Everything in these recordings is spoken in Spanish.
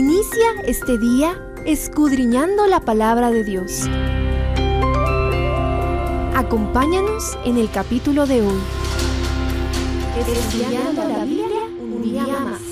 Inicia este día escudriñando la palabra de Dios. Acompáñanos en el capítulo de hoy. Estudiando la Biblia un día más.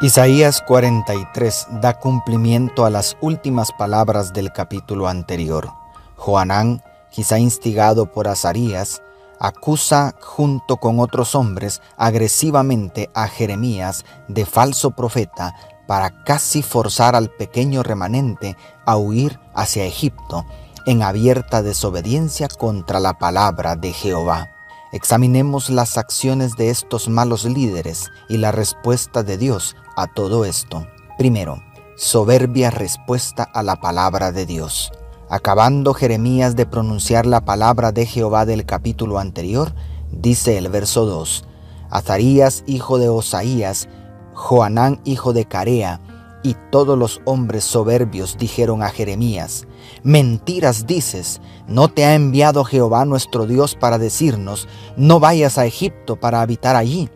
Isaías 43 da cumplimiento a las últimas palabras del capítulo anterior. Joanán, quizá instigado por Azarías, acusa junto con otros hombres agresivamente a Jeremías de falso profeta para casi forzar al pequeño remanente a huir hacia Egipto en abierta desobediencia contra la palabra de Jehová. Examinemos las acciones de estos malos líderes y la respuesta de Dios a todo esto. Primero, soberbia respuesta a la palabra de Dios. Acabando Jeremías de pronunciar la palabra de Jehová del capítulo anterior, dice el verso 2, Azarías hijo de Osaías, Joanán hijo de Carea, y todos los hombres soberbios dijeron a Jeremías, Mentiras dices, ¿no te ha enviado Jehová nuestro Dios para decirnos, no vayas a Egipto para habitar allí?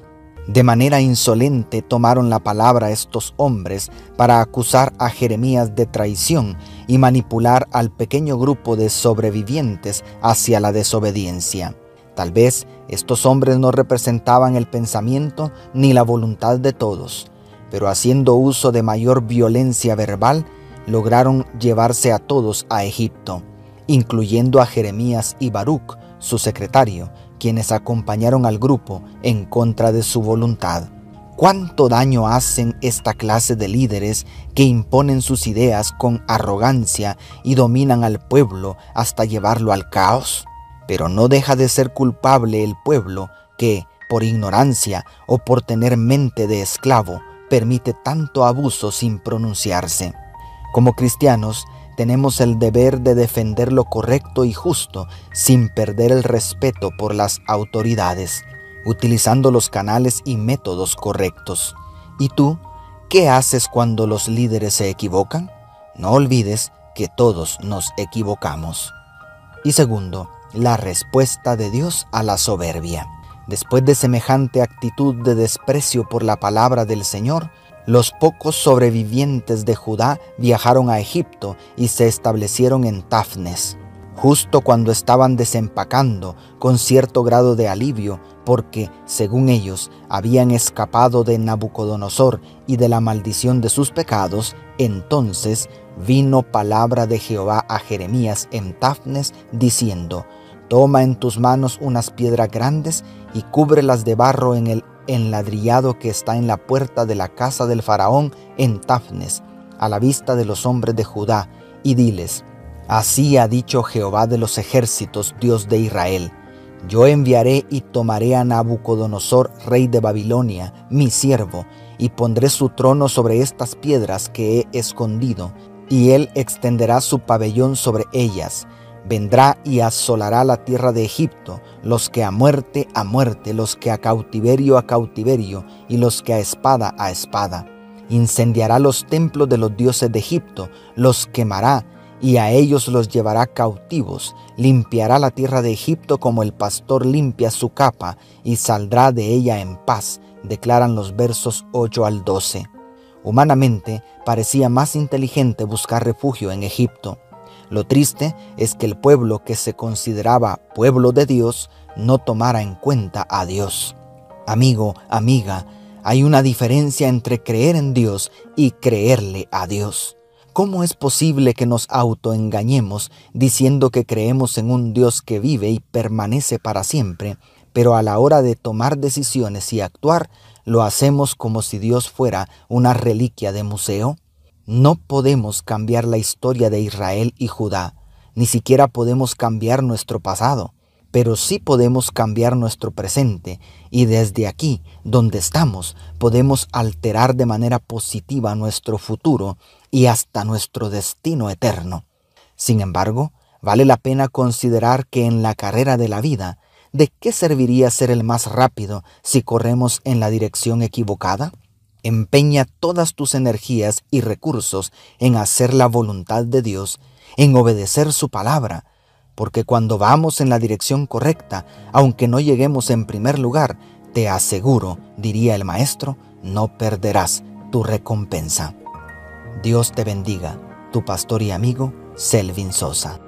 De manera insolente tomaron la palabra estos hombres para acusar a Jeremías de traición y manipular al pequeño grupo de sobrevivientes hacia la desobediencia. Tal vez estos hombres no representaban el pensamiento ni la voluntad de todos, pero haciendo uso de mayor violencia verbal, lograron llevarse a todos a Egipto, incluyendo a Jeremías y Baruch, su secretario, quienes acompañaron al grupo en contra de su voluntad. ¿Cuánto daño hacen esta clase de líderes que imponen sus ideas con arrogancia y dominan al pueblo hasta llevarlo al caos? Pero no deja de ser culpable el pueblo que, por ignorancia o por tener mente de esclavo, permite tanto abuso sin pronunciarse. Como cristianos, tenemos el deber de defender lo correcto y justo sin perder el respeto por las autoridades, utilizando los canales y métodos correctos. ¿Y tú, qué haces cuando los líderes se equivocan? No olvides que todos nos equivocamos. Y segundo, la respuesta de Dios a la soberbia. Después de semejante actitud de desprecio por la palabra del Señor, los pocos sobrevivientes de Judá viajaron a Egipto y se establecieron en Tafnes, justo cuando estaban desempacando con cierto grado de alivio, porque, según ellos, habían escapado de Nabucodonosor y de la maldición de sus pecados, entonces vino palabra de Jehová a Jeremías en Tafnes, diciendo, Toma en tus manos unas piedras grandes y cúbrelas de barro en el enladrillado que está en la puerta de la casa del faraón en Tafnes, a la vista de los hombres de Judá, y diles, Así ha dicho Jehová de los ejércitos, Dios de Israel, yo enviaré y tomaré a Nabucodonosor, rey de Babilonia, mi siervo, y pondré su trono sobre estas piedras que he escondido, y él extenderá su pabellón sobre ellas, Vendrá y asolará la tierra de Egipto, los que a muerte a muerte, los que a cautiverio a cautiverio, y los que a espada a espada. Incendiará los templos de los dioses de Egipto, los quemará, y a ellos los llevará cautivos. Limpiará la tierra de Egipto como el pastor limpia su capa, y saldrá de ella en paz, declaran los versos 8 al 12. Humanamente, parecía más inteligente buscar refugio en Egipto lo triste es que el pueblo que se consideraba pueblo de Dios no tomara en cuenta a Dios. Amigo, amiga, hay una diferencia entre creer en Dios y creerle a Dios. ¿Cómo es posible que nos autoengañemos diciendo que creemos en un Dios que vive y permanece para siempre, pero a la hora de tomar decisiones y actuar lo hacemos como si Dios fuera una reliquia de museo? No podemos cambiar la historia de Israel y Judá, ni siquiera podemos cambiar nuestro pasado, pero sí podemos cambiar nuestro presente y desde aquí, donde estamos, podemos alterar de manera positiva nuestro futuro y hasta nuestro destino eterno. Sin embargo, vale la pena considerar que en la carrera de la vida, ¿de qué serviría ser el más rápido si corremos en la dirección equivocada? Empeña todas tus energías y recursos en hacer la voluntad de Dios, en obedecer su palabra, porque cuando vamos en la dirección correcta, aunque no lleguemos en primer lugar, te aseguro, diría el maestro, no perderás tu recompensa. Dios te bendiga, tu pastor y amigo Selvin Sosa.